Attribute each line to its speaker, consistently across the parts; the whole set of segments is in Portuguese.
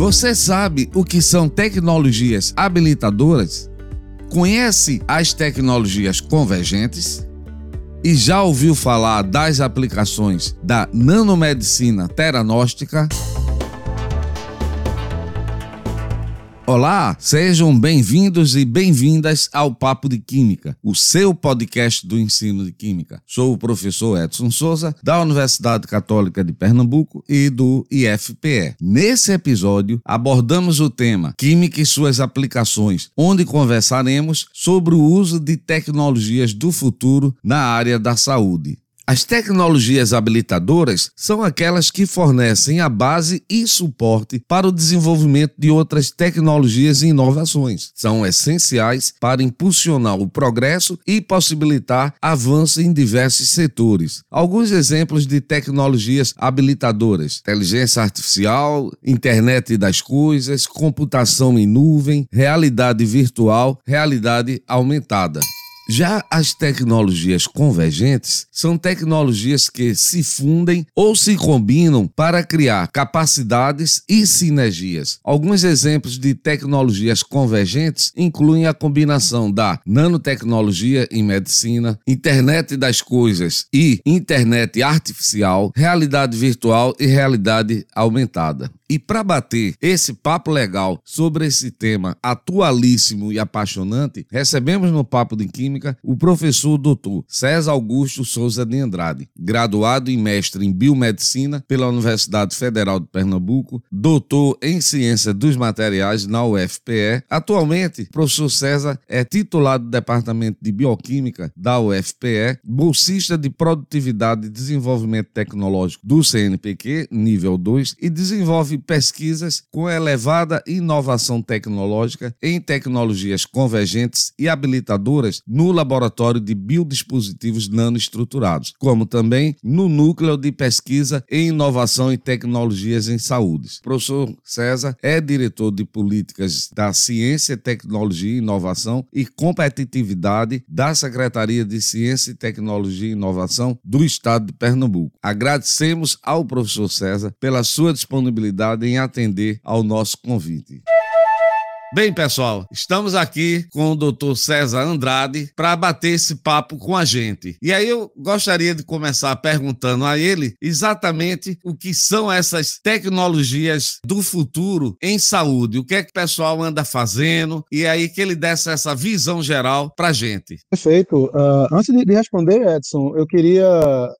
Speaker 1: Você sabe o que são tecnologias habilitadoras? Conhece as tecnologias convergentes? E já ouviu falar das aplicações da nanomedicina teranóstica? Olá, sejam bem-vindos e bem-vindas ao Papo de Química, o seu podcast do ensino de Química. Sou o professor Edson Souza, da Universidade Católica de Pernambuco e do IFPE. Nesse episódio, abordamos o tema Química e suas aplicações, onde conversaremos sobre o uso de tecnologias do futuro na área da saúde. As tecnologias habilitadoras são aquelas que fornecem a base e suporte para o desenvolvimento de outras tecnologias e inovações. São essenciais para impulsionar o progresso e possibilitar avanço em diversos setores. Alguns exemplos de tecnologias habilitadoras: inteligência artificial, internet das coisas, computação em nuvem, realidade virtual, realidade aumentada. Já as tecnologias convergentes são tecnologias que se fundem ou se combinam para criar capacidades e sinergias. Alguns exemplos de tecnologias convergentes incluem a combinação da nanotecnologia em medicina, internet das coisas e internet artificial, realidade virtual e realidade aumentada. E para bater esse papo legal sobre esse tema atualíssimo e apaixonante, recebemos no Papo de Química o professor doutor César Augusto Souza de Andrade, graduado e mestre em biomedicina pela Universidade Federal de Pernambuco, doutor em ciência dos materiais na UFPE. Atualmente, o professor César é titular do Departamento de Bioquímica da UFPE, bolsista de produtividade e desenvolvimento tecnológico do CNPq, nível 2, e desenvolve pesquisas com elevada inovação tecnológica em tecnologias convergentes e habilitadoras no Laboratório de Biodispositivos Nanoestruturados, como também no Núcleo de Pesquisa em Inovação e Tecnologias em Saúde. O professor César é diretor de Políticas da Ciência, Tecnologia, Inovação e Competitividade da Secretaria de Ciência, Tecnologia e Inovação do Estado de Pernambuco. Agradecemos ao professor César pela sua disponibilidade em atender ao nosso convite. Bem, pessoal, estamos aqui com o Dr. César Andrade para bater esse papo com a gente. E aí eu gostaria de começar perguntando a ele exatamente o que são essas tecnologias do futuro em saúde, o que é que o pessoal anda fazendo e aí que ele desse essa visão geral para a gente.
Speaker 2: Perfeito. Uh, antes de responder, Edson, eu queria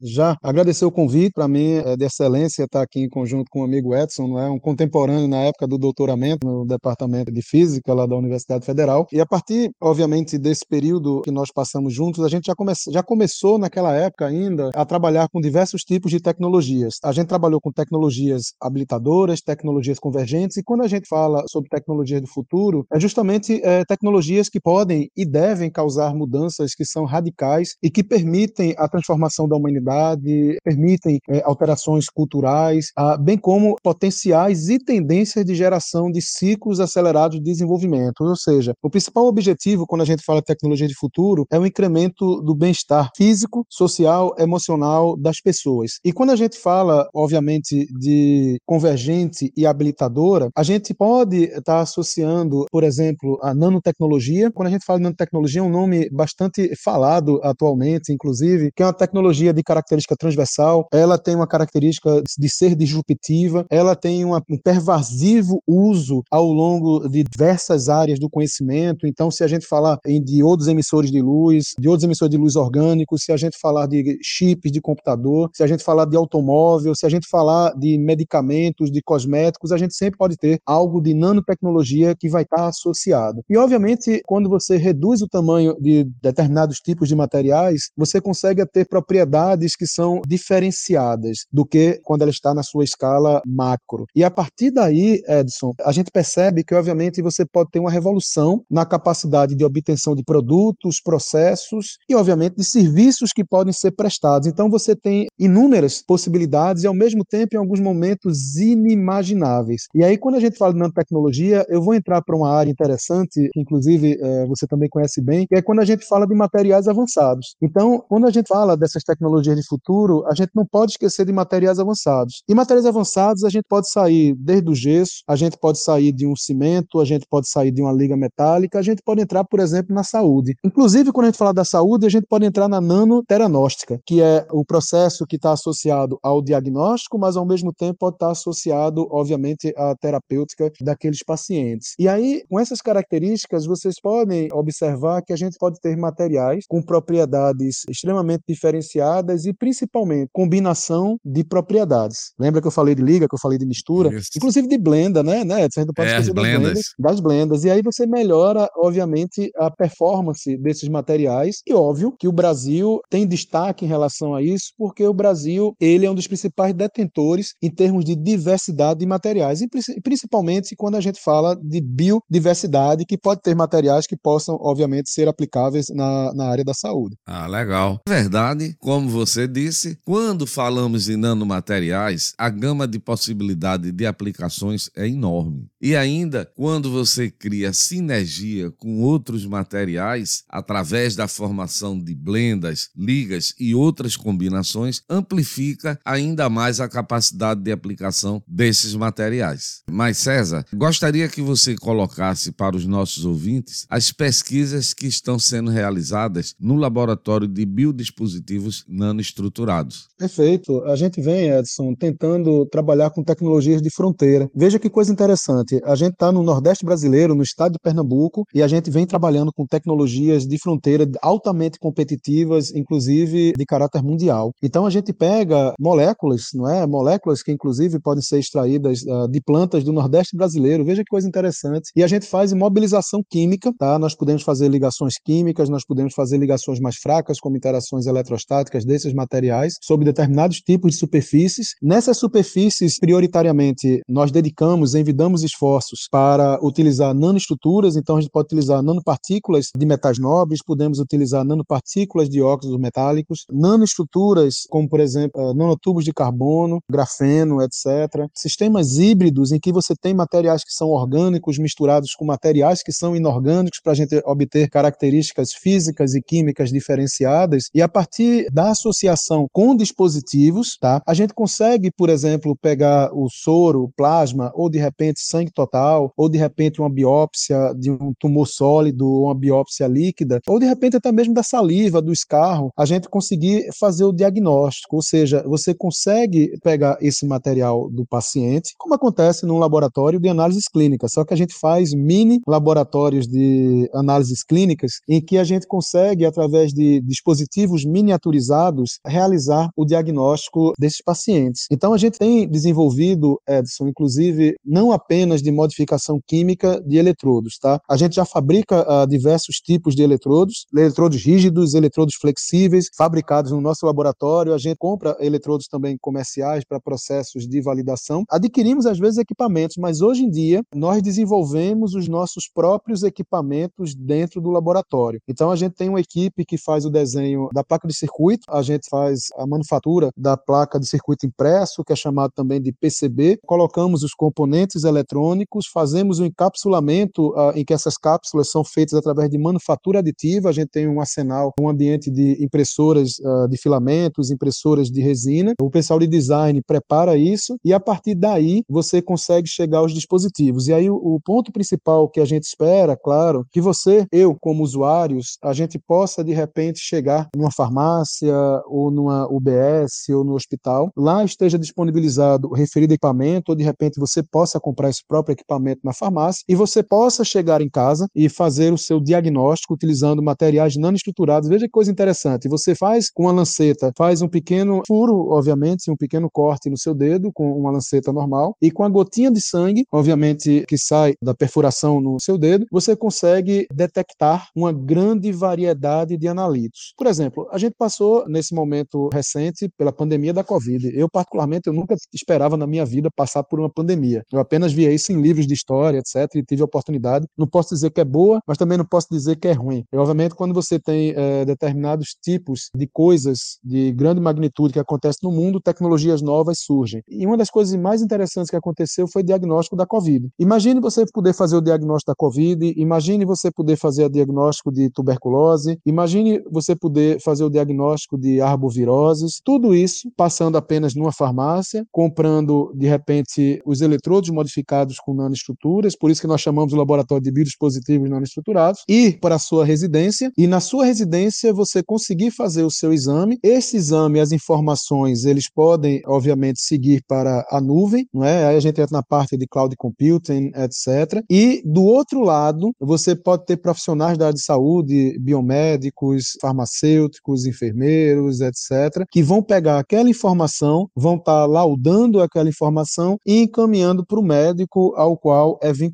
Speaker 2: já agradecer o convite. Para mim é de excelência estar aqui em conjunto com o amigo Edson, é um contemporâneo na época do doutoramento no departamento de física Física lá da Universidade Federal. E a partir, obviamente, desse período que nós passamos juntos, a gente já, come já começou naquela época ainda a trabalhar com diversos tipos de tecnologias. A gente trabalhou com tecnologias habilitadoras, tecnologias convergentes, e quando a gente fala sobre tecnologias do futuro, é justamente é, tecnologias que podem e devem causar mudanças que são radicais e que permitem a transformação da humanidade, permitem é, alterações culturais, a, bem como potenciais e tendências de geração de ciclos acelerados de desenvolvimento. Ou seja, o principal objetivo quando a gente fala de tecnologia de futuro é o incremento do bem-estar físico, social, emocional das pessoas. E quando a gente fala, obviamente, de convergente e habilitadora, a gente pode estar associando, por exemplo, a nanotecnologia. Quando a gente fala de nanotecnologia, é um nome bastante falado atualmente, inclusive, que é uma tecnologia de característica transversal. Ela tem uma característica de ser disruptiva, ela tem uma, um pervasivo uso ao longo de diversas áreas do conhecimento. Então, se a gente falar em diodos emissores de luz, diodos emissores de luz orgânicos, se a gente falar de chips de computador, se a gente falar de automóvel, se a gente falar de medicamentos, de cosméticos, a gente sempre pode ter algo de nanotecnologia que vai estar associado. E, obviamente, quando você reduz o tamanho de determinados tipos de materiais, você consegue ter propriedades que são diferenciadas do que quando ela está na sua escala macro. E a partir daí, Edson, a gente percebe que, obviamente, você pode ter uma revolução na capacidade de obtenção de produtos, processos e, obviamente, de serviços que podem ser prestados. Então, você tem inúmeras possibilidades e, ao mesmo tempo, em alguns momentos inimagináveis. E aí, quando a gente fala de nanotecnologia, eu vou entrar para uma área interessante, que inclusive é, você também conhece bem, que é quando a gente fala de materiais avançados. Então, quando a gente fala dessas tecnologias de futuro, a gente não pode esquecer de materiais avançados. E materiais avançados, a gente pode sair desde o gesso, a gente pode sair de um cimento, a gente pode sair de uma liga metálica, a gente pode entrar, por exemplo, na saúde. Inclusive, quando a gente fala da saúde, a gente pode entrar na nanoteragnóstica, que é o processo que está associado ao diagnóstico, mas ao mesmo tempo pode estar associado, obviamente, à terapêutica daqueles pacientes. E aí, com essas características, vocês podem observar que a gente pode ter materiais com propriedades extremamente diferenciadas e principalmente combinação de propriedades. Lembra que eu falei de liga, que eu falei de mistura, Isso. inclusive de blenda, né? né? Você não pode é, esquecer das blendas. Das blendas. E aí você melhora, obviamente, a performance desses materiais. E óbvio que o Brasil tem destaque em relação a isso, porque o Brasil ele é um dos principais detentores em termos de diversidade de materiais, e principalmente quando a gente fala de biodiversidade, que pode ter materiais que possam, obviamente, ser aplicáveis na, na área da saúde.
Speaker 1: Ah, legal. Verdade, como você disse, quando falamos em nanomateriais, a gama de possibilidade de aplicações é enorme. E ainda, quando você cria sinergia com outros materiais, através da formação de blendas, ligas e outras combinações, amplifica ainda mais a capacidade de aplicação desses materiais. Mas, César, gostaria que você colocasse para os nossos ouvintes as pesquisas que estão sendo realizadas no laboratório de biodispositivos nanoestruturados.
Speaker 2: Perfeito. A gente vem, Edson, tentando trabalhar com tecnologias de fronteira. Veja que coisa interessante. A gente está no Nordeste brasileiro, no estado de Pernambuco, e a gente vem trabalhando com tecnologias de fronteira altamente competitivas, inclusive de caráter mundial. Então a gente pega moléculas, não é? Moléculas que inclusive podem ser extraídas uh, de plantas do Nordeste brasileiro. Veja que coisa interessante. E a gente faz imobilização química, tá? Nós podemos fazer ligações químicas, nós podemos fazer ligações mais fracas, como interações eletrostáticas desses materiais sobre determinados tipos de superfícies. Nessas superfícies, prioritariamente, nós dedicamos, envidamos esforços para utilizar nanoestruturas, então a gente pode utilizar nanopartículas de metais nobres, podemos utilizar nanopartículas de óxidos metálicos, nanoestruturas como, por exemplo, eh, nanotubos de carbono, grafeno, etc. Sistemas híbridos em que você tem materiais que são orgânicos misturados com materiais que são inorgânicos para a gente obter características físicas e químicas diferenciadas e a partir da associação com dispositivos, tá? A gente consegue, por exemplo, pegar o soro, o plasma ou de repente sangue total, ou de repente uma biópsia de um tumor sólido, uma biópsia líquida, ou de repente até mesmo da saliva, do escarro, a gente conseguir fazer o diagnóstico, ou seja, você consegue pegar esse material do paciente, como acontece num laboratório de análises clínicas, só que a gente faz mini laboratórios de análises clínicas em que a gente consegue, através de dispositivos miniaturizados, realizar o diagnóstico desses pacientes. Então, a gente tem desenvolvido, Edson, inclusive, não apenas de modificação química de eletrodos, tá? A gente já fabrica uh, diversos tipos de eletrodos, eletrodos rígidos, eletrodos flexíveis, fabricados no nosso laboratório. A gente compra eletrodos também comerciais para processos de validação. Adquirimos, às vezes, equipamentos, mas hoje em dia nós desenvolvemos os nossos próprios equipamentos dentro do laboratório. Então, a gente tem uma equipe que faz o desenho da placa de circuito, a gente faz a manufatura da placa de circuito impresso, que é chamado também de PCB. Colocamos os componentes eletrônicos, fazemos o encapsulamento uh, em que essas cápsulas são feitas através de manufatura aditiva. A gente tem um arsenal, um ambiente de impressoras uh, de filamentos, impressoras de resina. O pessoal de design prepara isso e a partir daí você consegue chegar aos dispositivos. E aí o, o ponto principal que a gente espera, claro, que você, eu como usuários, a gente possa de repente chegar numa farmácia ou numa UBS ou no hospital, lá esteja disponibilizado o referido equipamento ou de repente você possa comprar esse próprio equipamento na farmácia e você possa chegar em casa e fazer o seu diagnóstico utilizando materiais nanoestruturados. Veja que coisa interessante. Você faz com uma lanceta, faz um pequeno furo, obviamente, um pequeno corte no seu dedo com uma lanceta normal e com a gotinha de sangue, obviamente, que sai da perfuração no seu dedo, você consegue detectar uma grande variedade de analitos. Por exemplo, a gente passou nesse momento recente pela pandemia da Covid. Eu, particularmente, eu nunca esperava na minha vida passar por uma pandemia. Eu apenas via isso em livros de história, etc etc. E tive a oportunidade. Não posso dizer que é boa, mas também não posso dizer que é ruim. E, obviamente, quando você tem é, determinados tipos de coisas de grande magnitude que acontecem no mundo, tecnologias novas surgem. E uma das coisas mais interessantes que aconteceu foi o diagnóstico da Covid. Imagine você poder fazer o diagnóstico da Covid, imagine você poder fazer o diagnóstico de tuberculose, imagine você poder fazer o diagnóstico de arboviroses, tudo isso passando apenas numa farmácia, comprando de repente os eletrodos modificados com nanoestruturas, por isso que nós chamamos o laboratório de biodispositivos nanoestruturados, ir para a sua residência e na sua residência você conseguir fazer o seu exame. Esse exame, as informações, eles podem, obviamente, seguir para a nuvem, não é? Aí a gente entra na parte de cloud computing, etc. E do outro lado, você pode ter profissionais da área de saúde, biomédicos, farmacêuticos, enfermeiros, etc., que vão pegar aquela informação, vão estar tá laudando aquela informação e encaminhando para o médico ao qual é vinculado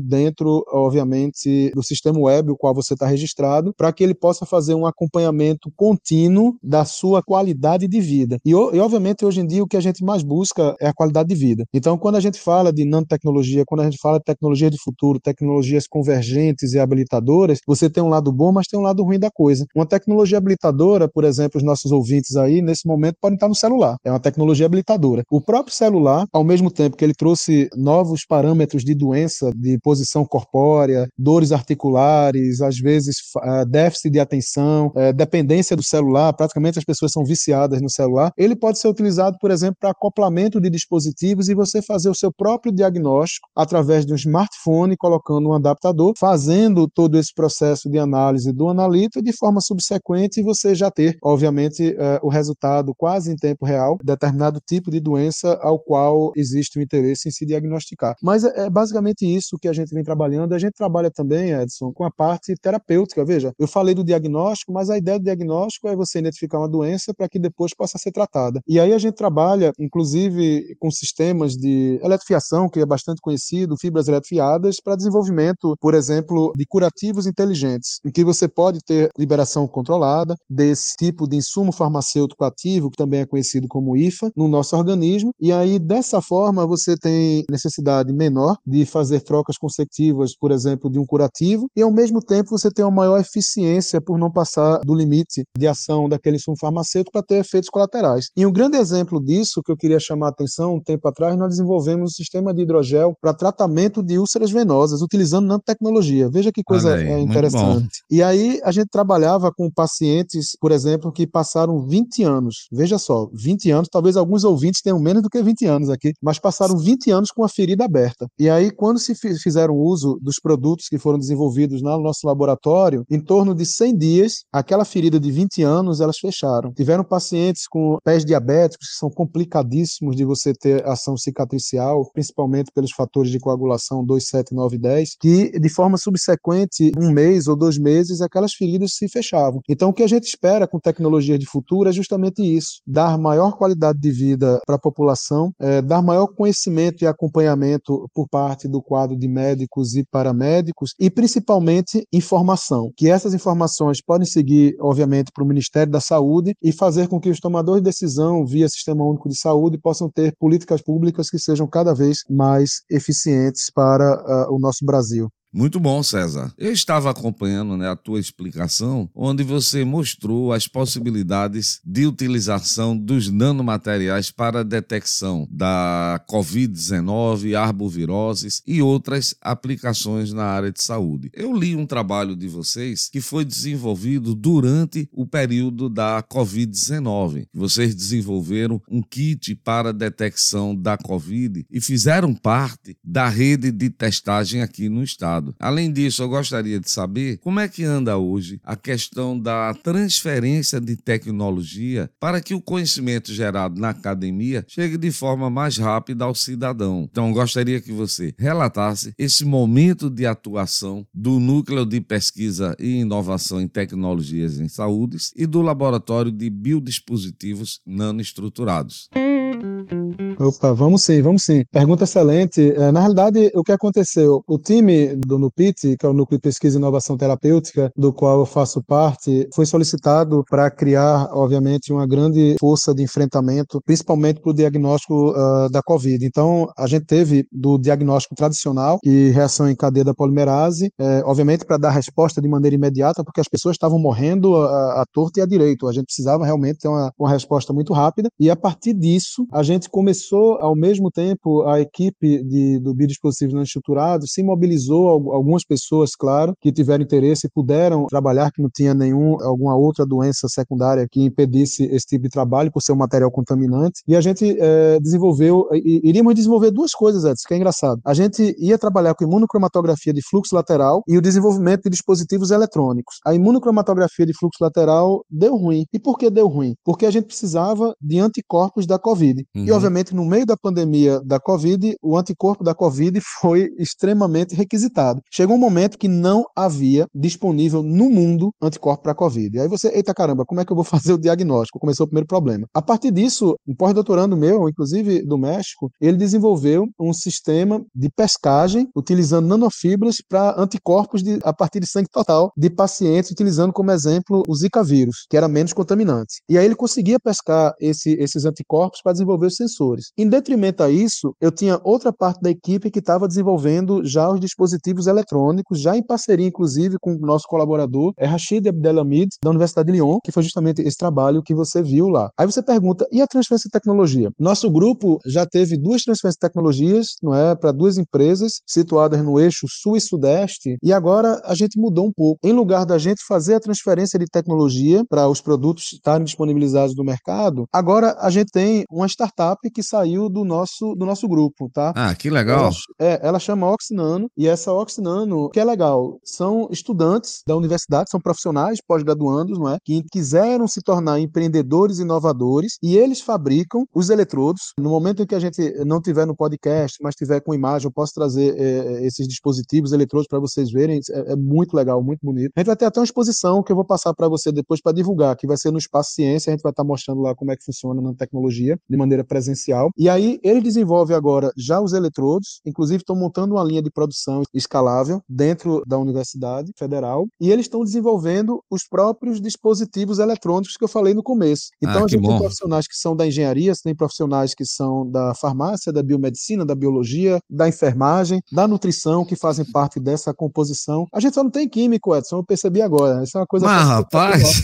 Speaker 2: dentro, obviamente, do sistema web, o qual você está registrado, para que ele possa fazer um acompanhamento contínuo da sua qualidade de vida. E, e, obviamente, hoje em dia, o que a gente mais busca é a qualidade de vida. Então, quando a gente fala de nanotecnologia, quando a gente fala de tecnologia de futuro, tecnologias convergentes e habilitadoras, você tem um lado bom, mas tem um lado ruim da coisa. Uma tecnologia habilitadora, por exemplo, os nossos ouvintes aí, nesse momento, podem estar no celular. É uma tecnologia habilitadora. O próprio celular, ao mesmo tempo que ele trouxe novos parâmetros de doença, de posição corpórea, dores articulares, às vezes uh, déficit de atenção, uh, dependência do celular, praticamente as pessoas são viciadas no celular, ele pode ser utilizado, por exemplo, para acoplamento de dispositivos e você fazer o seu próprio diagnóstico através de um smartphone, colocando um adaptador, fazendo todo esse processo de análise do analito de forma subsequente e você já ter, obviamente, uh, o resultado quase em tempo real, determinado tipo de doença ao qual existe o interesse em se diagnosticar. Mas é, é isso que a gente vem trabalhando. A gente trabalha também, Edson, com a parte terapêutica. Veja, eu falei do diagnóstico, mas a ideia do diagnóstico é você identificar uma doença para que depois possa ser tratada. E aí a gente trabalha, inclusive, com sistemas de eletrifiação, que é bastante conhecido, fibras eletrifiadas, para desenvolvimento, por exemplo, de curativos inteligentes, em que você pode ter liberação controlada desse tipo de insumo farmacêutico ativo, que também é conhecido como IFA, no nosso organismo. E aí, dessa forma, você tem necessidade menor de fazer trocas consecutivas, por exemplo, de um curativo, e ao mesmo tempo você tem uma maior eficiência por não passar do limite de ação daquele insumo farmacêutico para ter efeitos colaterais. E um grande exemplo disso que eu queria chamar a atenção, um tempo atrás, nós desenvolvemos um sistema de hidrogel para tratamento de úlceras venosas, utilizando nanotecnologia. Veja que coisa aí, é interessante. E aí a gente trabalhava com pacientes, por exemplo, que passaram 20 anos. Veja só, 20 anos, talvez alguns ouvintes tenham menos do que 20 anos aqui, mas passaram 20 anos com a ferida aberta. E aí, quando se fizeram uso dos produtos que foram desenvolvidos no nosso laboratório, em torno de 100 dias, aquela ferida de 20 anos, elas fecharam. Tiveram pacientes com pés diabéticos, que são complicadíssimos de você ter ação cicatricial, principalmente pelos fatores de coagulação 2, 7, 9 e 10, que de forma subsequente, um mês ou dois meses, aquelas feridas se fechavam. Então, o que a gente espera com tecnologia de futuro é justamente isso: dar maior qualidade de vida para a população, é, dar maior conhecimento e acompanhamento por parte do quadro de médicos e paramédicos e principalmente informação, que essas informações podem seguir, obviamente, para o Ministério da Saúde e fazer com que os tomadores de decisão via Sistema Único de Saúde possam ter políticas públicas que sejam cada vez mais eficientes para uh, o nosso Brasil.
Speaker 1: Muito bom, César. Eu estava acompanhando né, a tua explicação, onde você mostrou as possibilidades de utilização dos nanomateriais para a detecção da Covid-19, arboviroses e outras aplicações na área de saúde. Eu li um trabalho de vocês que foi desenvolvido durante o período da Covid-19. Vocês desenvolveram um kit para a detecção da Covid e fizeram parte da rede de testagem aqui no estado. Além disso, eu gostaria de saber como é que anda hoje a questão da transferência de tecnologia para que o conhecimento gerado na academia chegue de forma mais rápida ao cidadão. Então, gostaria que você relatasse esse momento de atuação do Núcleo de Pesquisa e Inovação em Tecnologias em Saúde e do Laboratório de Biodispositivos Nanoestruturados.
Speaker 2: Opa, vamos sim, vamos sim. Pergunta excelente. É, na realidade, o que aconteceu? O time do NUPIT, que é o Núcleo de Pesquisa e Inovação Terapêutica, do qual eu faço parte, foi solicitado para criar, obviamente, uma grande força de enfrentamento, principalmente para o diagnóstico uh, da Covid. Então, a gente teve do diagnóstico tradicional e reação em cadeia da polimerase, é, obviamente, para dar resposta de maneira imediata, porque as pessoas estavam morrendo à, à torta e à direito. A gente precisava realmente ter uma, uma resposta muito rápida. E a partir disso, a gente começou ao mesmo tempo, a equipe de, do Biodispositivos Não Estruturados se mobilizou, algumas pessoas, claro, que tiveram interesse e puderam trabalhar, que não tinha nenhum, alguma outra doença secundária que impedisse esse tipo de trabalho, por ser um material contaminante. E a gente é, desenvolveu, iríamos desenvolver duas coisas, Edson, que é engraçado. A gente ia trabalhar com imunocromatografia de fluxo lateral e o desenvolvimento de dispositivos eletrônicos. A imunocromatografia de fluxo lateral deu ruim. E por que deu ruim? Porque a gente precisava de anticorpos da COVID. Uhum. E, obviamente, no meio da pandemia da Covid, o anticorpo da Covid foi extremamente requisitado. Chegou um momento que não havia disponível no mundo anticorpo para Covid. E aí você, eita caramba, como é que eu vou fazer o diagnóstico? Começou o primeiro problema. A partir disso, um pós-doutorando meu, inclusive do México, ele desenvolveu um sistema de pescagem utilizando nanofibras para anticorpos de, a partir de sangue total de pacientes, utilizando como exemplo o Zika vírus, que era menos contaminante. E aí ele conseguia pescar esse, esses anticorpos para desenvolver os sensores. Em detrimento a isso, eu tinha outra parte da equipe que estava desenvolvendo já os dispositivos eletrônicos, já em parceria, inclusive, com o nosso colaborador, é Rashid Abdelhamid, da Universidade de Lyon, que foi justamente esse trabalho que você viu lá. Aí você pergunta, e a transferência de tecnologia? Nosso grupo já teve duas transferências de tecnologias, não é, para duas empresas situadas no eixo sul e sudeste, e agora a gente mudou um pouco. Em lugar da gente fazer a transferência de tecnologia para os produtos estarem disponibilizados no mercado, agora a gente tem uma startup que saiu do nosso, do nosso grupo, tá?
Speaker 1: Ah, que legal.
Speaker 2: Ela, é, ela chama Oxinano, e essa Oxinano, que é legal, são estudantes da universidade, são profissionais, pós-graduandos, não é? Que quiseram se tornar empreendedores inovadores, e eles fabricam os eletrodos. No momento em que a gente não tiver no podcast, mas tiver com imagem, eu posso trazer é, esses dispositivos eletrodos para vocês verem. É, é, muito legal, muito bonito. A gente vai ter até uma exposição que eu vou passar para você depois para divulgar, que vai ser no Espaço Ciência. A gente vai estar tá mostrando lá como é que funciona na tecnologia de maneira presencial. E aí ele desenvolve agora já os eletrodos, inclusive estão montando uma linha de produção escalável dentro da Universidade Federal, e eles estão desenvolvendo os próprios dispositivos eletrônicos que eu falei no começo. Então ah, a gente bom. tem profissionais que são da engenharia, tem profissionais que são da farmácia, da biomedicina, da biologia, da enfermagem, da nutrição, que fazem parte dessa composição. A gente só não tem químico, Edson, eu percebi agora. Isso é uma coisa.
Speaker 1: Mas, rapaz,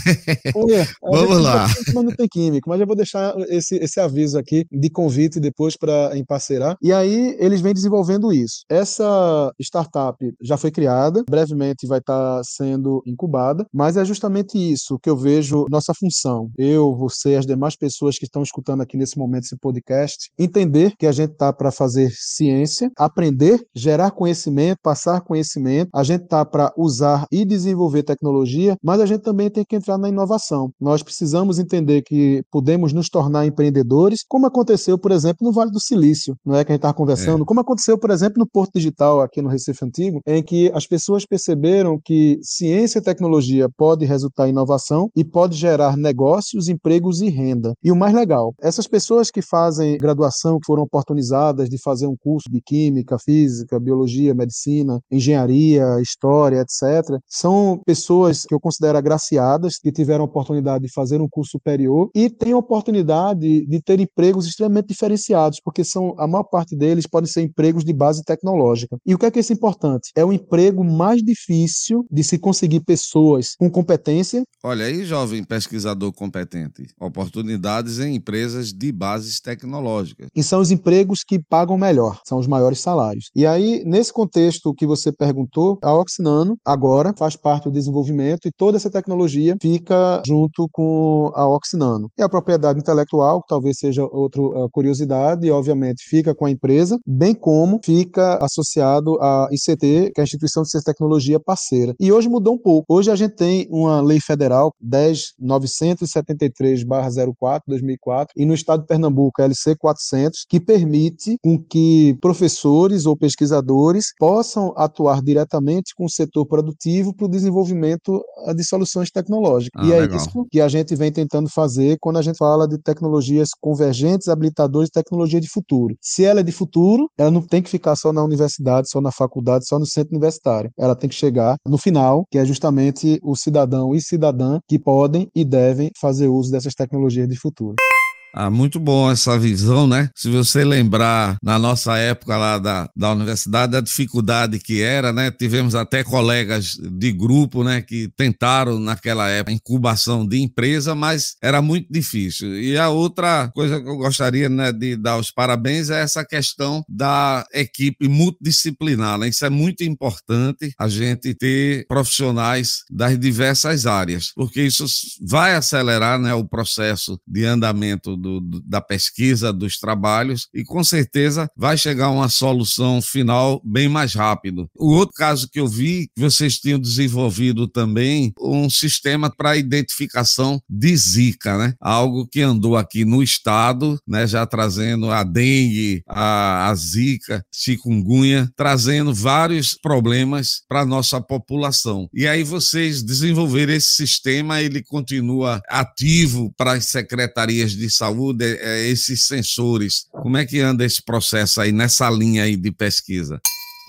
Speaker 1: vamos lá.
Speaker 2: Não tem químico, mas eu vou deixar esse, esse aviso aqui de convite convite depois para emparcerar. E aí eles vêm desenvolvendo isso. Essa startup já foi criada, brevemente vai estar tá sendo incubada, mas é justamente isso que eu vejo nossa função. Eu, você, as demais pessoas que estão escutando aqui nesse momento esse podcast, entender que a gente está para fazer ciência, aprender, gerar conhecimento, passar conhecimento, a gente está para usar e desenvolver tecnologia, mas a gente também tem que entrar na inovação. Nós precisamos entender que podemos nos tornar empreendedores, como aconteceu, por exemplo, no Vale do Silício, não é que a gente estava conversando, é. como aconteceu, por exemplo, no Porto Digital aqui no Recife Antigo, em que as pessoas perceberam que ciência e tecnologia pode resultar em inovação e pode gerar negócios, empregos e renda. E o mais legal, essas pessoas que fazem graduação, que foram oportunizadas de fazer um curso de química, física, biologia, medicina, engenharia, história, etc., são pessoas que eu considero agraciadas, que tiveram a oportunidade de fazer um curso superior e têm a oportunidade de ter empregos extremamente diferenciados, porque são a maior parte deles podem ser empregos de base tecnológica. E o que é que é isso importante? É o emprego mais difícil de se conseguir pessoas com competência.
Speaker 1: Olha aí, jovem pesquisador competente, oportunidades em empresas de bases tecnológicas.
Speaker 2: E são os empregos que pagam melhor, são os maiores salários. E aí, nesse contexto que você perguntou, a Oxinano agora faz parte do desenvolvimento e toda essa tecnologia fica junto com a Oxinano. E a propriedade intelectual, que talvez seja outro uh, curiosidade, obviamente, fica com a empresa, bem como fica associado à ICT, que é a Instituição de Ciência e Tecnologia parceira. E hoje mudou um pouco. Hoje a gente tem uma lei federal 10.973/04 2004 e no estado de Pernambuco, a LC 400, que permite com que professores ou pesquisadores possam atuar diretamente com o setor produtivo para o desenvolvimento ah, de soluções tecnológicas. Ah, e é legal. isso que a gente vem tentando fazer quando a gente fala de tecnologias convergentes agentes habilitadores de tecnologia de futuro. Se ela é de futuro, ela não tem que ficar só na universidade, só na faculdade, só no centro universitário. Ela tem que chegar no final, que é justamente o cidadão e cidadã que podem e devem fazer uso dessas tecnologias de futuro.
Speaker 1: Ah, muito bom essa visão, né? Se você lembrar, na nossa época lá da, da universidade, a dificuldade que era, né? Tivemos até colegas de grupo, né, que tentaram naquela época incubação de empresa, mas era muito difícil. E a outra coisa que eu gostaria, né, de dar os parabéns é essa questão da equipe multidisciplinar, né? Isso é muito importante, a gente ter profissionais das diversas áreas, porque isso vai acelerar, né, o processo de andamento do, da pesquisa, dos trabalhos, e com certeza vai chegar uma solução final bem mais rápido. O outro caso que eu vi, vocês tinham desenvolvido também um sistema para identificação de Zika, né? Algo que andou aqui no estado, né? Já trazendo a dengue, a, a Zika, chikungunya, trazendo vários problemas para a nossa população. E aí vocês desenvolveram esse sistema, ele continua ativo para as secretarias de saúde saúde, é, é, esses sensores. Como é que anda esse processo aí nessa linha aí de pesquisa?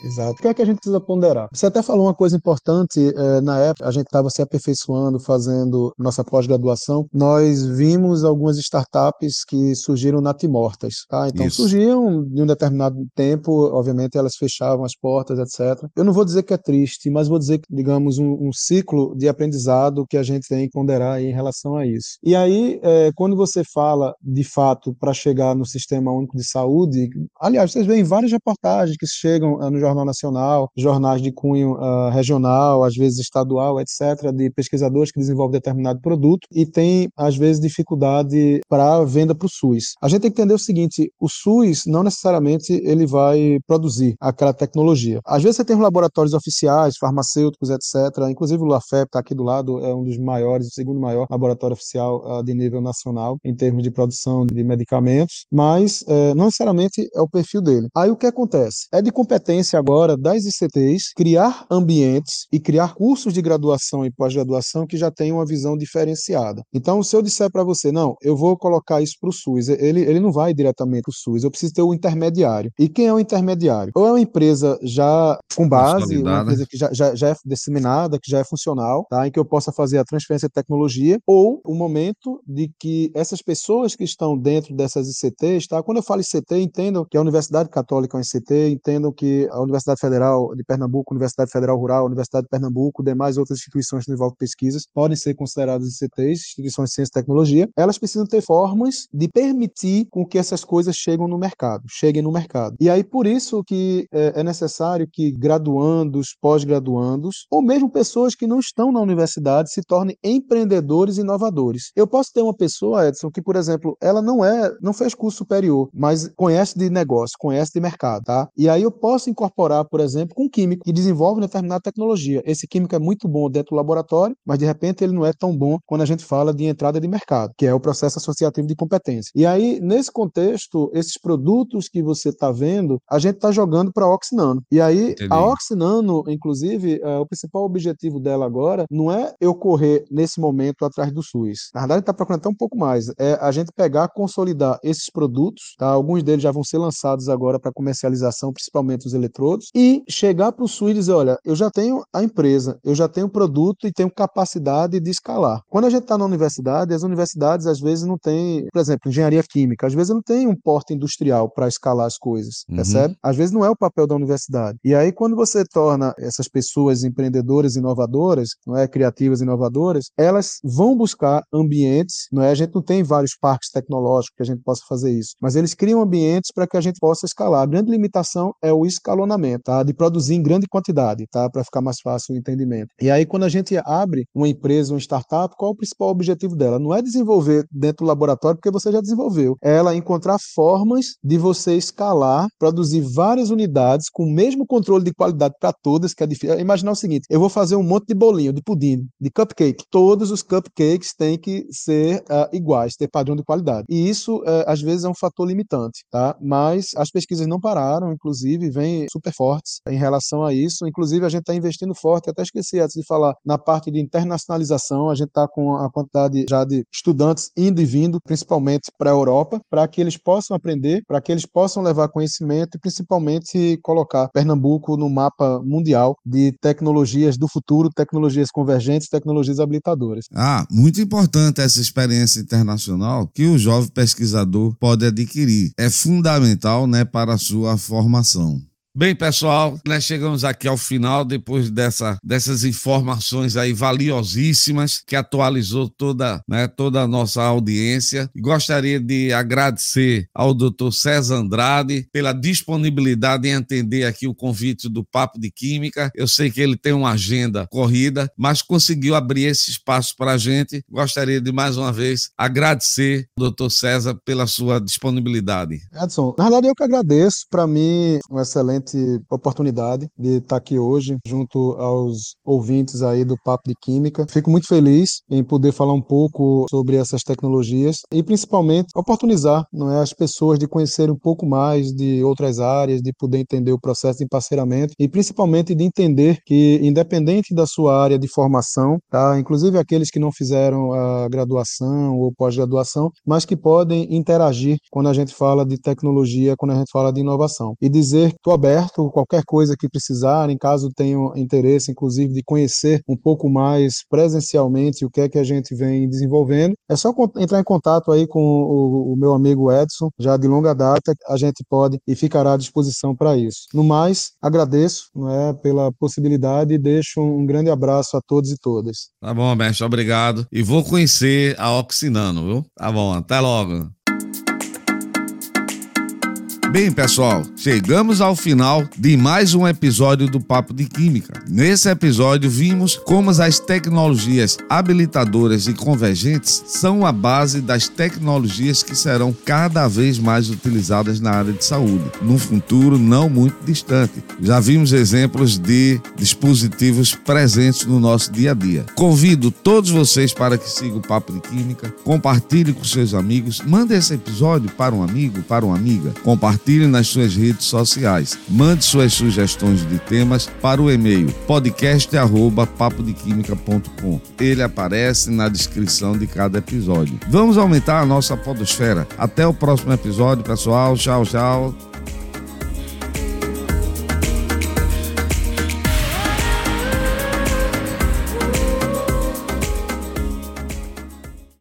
Speaker 2: Exato. O que é que a gente precisa ponderar? Você até falou uma coisa importante, é, na época a gente estava se aperfeiçoando, fazendo nossa pós-graduação, nós vimos algumas startups que surgiram natimortas, tá? Então Isso. surgiam de um determinado tempo, obviamente elas fechavam as portas, etc. Eu não vou dizer que é triste, mas vou dizer que, digamos, um, um ciclo de aprendizado que a gente tem que ponderar em relação a isso. E aí, é, quando você fala, de fato, para chegar no Sistema Único de Saúde, aliás, vocês veem várias reportagens que chegam uh, no Jornal Nacional, jornais de cunho uh, regional, às vezes estadual, etc., de pesquisadores que desenvolvem determinado produto e tem, às vezes, dificuldade para venda para o SUS. A gente tem que entender o seguinte: o SUS não necessariamente ele vai produzir aquela tecnologia. Às vezes você tem laboratórios oficiais, farmacêuticos, etc. Inclusive o LAFEP está aqui do lado, é um dos maiores, o segundo maior laboratório oficial uh, de nível nacional em termos de produção de medicamentos, mas uh, não necessariamente é o perfil dele. Aí o que acontece? É de competência agora das ICTs criar ambientes e criar cursos de graduação e pós-graduação que já tenham uma visão diferenciada. Então, se eu disser para você, não, eu vou colocar isso para o SUS, ele, ele não vai diretamente para o SUS, eu preciso ter o intermediário. E quem é o intermediário? Ou é uma empresa já com base, uma empresa que já, já, já é disseminada, que já é funcional, tá? em que eu possa fazer a transferência de tecnologia, ou o momento de que essas pessoas que estão dentro dessas ICTs, tá? quando eu falo ICT, entendam que a Universidade Católica é um ICT, entendam que a Universidade Federal de Pernambuco, Universidade Federal Rural, Universidade de Pernambuco, demais outras instituições que desenvolvem pesquisas, podem ser consideradas ICTs, instituições de ciência e tecnologia, elas precisam ter formas de permitir com que essas coisas cheguem no mercado, cheguem no mercado. E aí, por isso que é, é necessário que graduandos, pós-graduandos, ou mesmo pessoas que não estão na universidade se tornem empreendedores e inovadores. Eu posso ter uma pessoa, Edson, que, por exemplo, ela não é, não fez curso superior, mas conhece de negócio, conhece de mercado, tá? E aí eu posso incorporar incorporar, por exemplo, com um químico que desenvolve determinada tecnologia. Esse químico é muito bom dentro do laboratório, mas de repente ele não é tão bom quando a gente fala de entrada de mercado, que é o processo associativo de competência. E aí, nesse contexto, esses produtos que você está vendo, a gente está jogando para a Oxinano. E aí, Entendi. a Oxinano, inclusive, é, o principal objetivo dela agora não é eu correr nesse momento atrás do SUS. Na verdade, está procurando até um pouco mais. É a gente pegar, consolidar esses produtos, tá? alguns deles já vão ser lançados agora para comercialização, principalmente os eletrônicos todos, e chegar para o Sul e dizer: olha, eu já tenho a empresa, eu já tenho o produto e tenho capacidade de escalar. Quando a gente está na universidade, as universidades às vezes não têm, por exemplo, engenharia química, às vezes não tem um porte industrial para escalar as coisas, uhum. percebe? Às vezes não é o papel da universidade. E aí, quando você torna essas pessoas empreendedoras, inovadoras, não é criativas, inovadoras, elas vão buscar ambientes, não é? A gente não tem vários parques tecnológicos que a gente possa fazer isso, mas eles criam ambientes para que a gente possa escalar. A grande limitação é o escalonamento tá? De produzir em grande quantidade, tá? Para ficar mais fácil o entendimento. E aí, quando a gente abre uma empresa, uma startup, qual é o principal objetivo dela? Não é desenvolver dentro do laboratório, porque você já desenvolveu. É ela encontrar formas de você escalar, produzir várias unidades com o mesmo controle de qualidade para todas, que é difícil. Imaginar o seguinte: eu vou fazer um monte de bolinho, de pudim, de cupcake. Todos os cupcakes têm que ser uh, iguais, ter padrão de qualidade. E isso, uh, às vezes, é um fator limitante, tá? Mas as pesquisas não pararam, inclusive, vem super fortes em relação a isso. Inclusive, a gente está investindo forte, até esqueci antes de falar, na parte de internacionalização. A gente está com a quantidade já de estudantes indo e vindo, principalmente para a Europa, para que eles possam aprender, para que eles possam levar conhecimento e principalmente colocar Pernambuco no mapa mundial de tecnologias do futuro, tecnologias convergentes, tecnologias habilitadoras.
Speaker 1: Ah, muito importante essa experiência internacional que o jovem pesquisador pode adquirir. É fundamental né, para a sua formação. Bem, pessoal, nós chegamos aqui ao final depois dessa, dessas informações aí valiosíssimas que atualizou toda, né, toda a nossa audiência. Gostaria de agradecer ao Dr. César Andrade pela disponibilidade em atender aqui o convite do Papo de Química. Eu sei que ele tem uma agenda corrida, mas conseguiu abrir esse espaço para a gente. Gostaria de mais uma vez agradecer ao Dr. César pela sua disponibilidade.
Speaker 2: Edson, na verdade eu que agradeço. Para mim, um excelente excelente oportunidade de estar aqui hoje junto aos ouvintes aí do Papo de Química. Fico muito feliz em poder falar um pouco sobre essas tecnologias e principalmente oportunizar não é, as pessoas de conhecer um pouco mais de outras áreas, de poder entender o processo de emparceiramento e principalmente de entender que independente da sua área de formação, tá, inclusive aqueles que não fizeram a graduação ou pós-graduação, mas que podem interagir quando a gente fala de tecnologia, quando a gente fala de inovação. E dizer que estou aberto qualquer coisa que precisarem, caso tenham interesse, inclusive, de conhecer um pouco mais presencialmente o que é que a gente vem desenvolvendo, é só entrar em contato aí com o, o meu amigo Edson, já de longa data, a gente pode e ficará à disposição para isso. No mais, agradeço é, pela possibilidade e deixo um grande abraço a todos e todas.
Speaker 1: Tá bom, mestre, obrigado. E vou conhecer a Oxinano, viu? Tá bom, até logo. Bem, pessoal, chegamos ao final de mais um episódio do Papo de Química. Nesse episódio, vimos como as tecnologias habilitadoras e convergentes são a base das tecnologias que serão cada vez mais utilizadas na área de saúde, num futuro não muito distante. Já vimos exemplos de dispositivos presentes no nosso dia a dia. Convido todos vocês para que sigam o Papo de Química, compartilhe com seus amigos, mande esse episódio para um amigo, para uma amiga, compartilhe compartilhe nas suas redes sociais. Mande suas sugestões de temas para o e-mail podcast@papodequimica.com. Ele aparece na descrição de cada episódio. Vamos aumentar a nossa podosfera. Até o próximo episódio, pessoal. Tchau, tchau.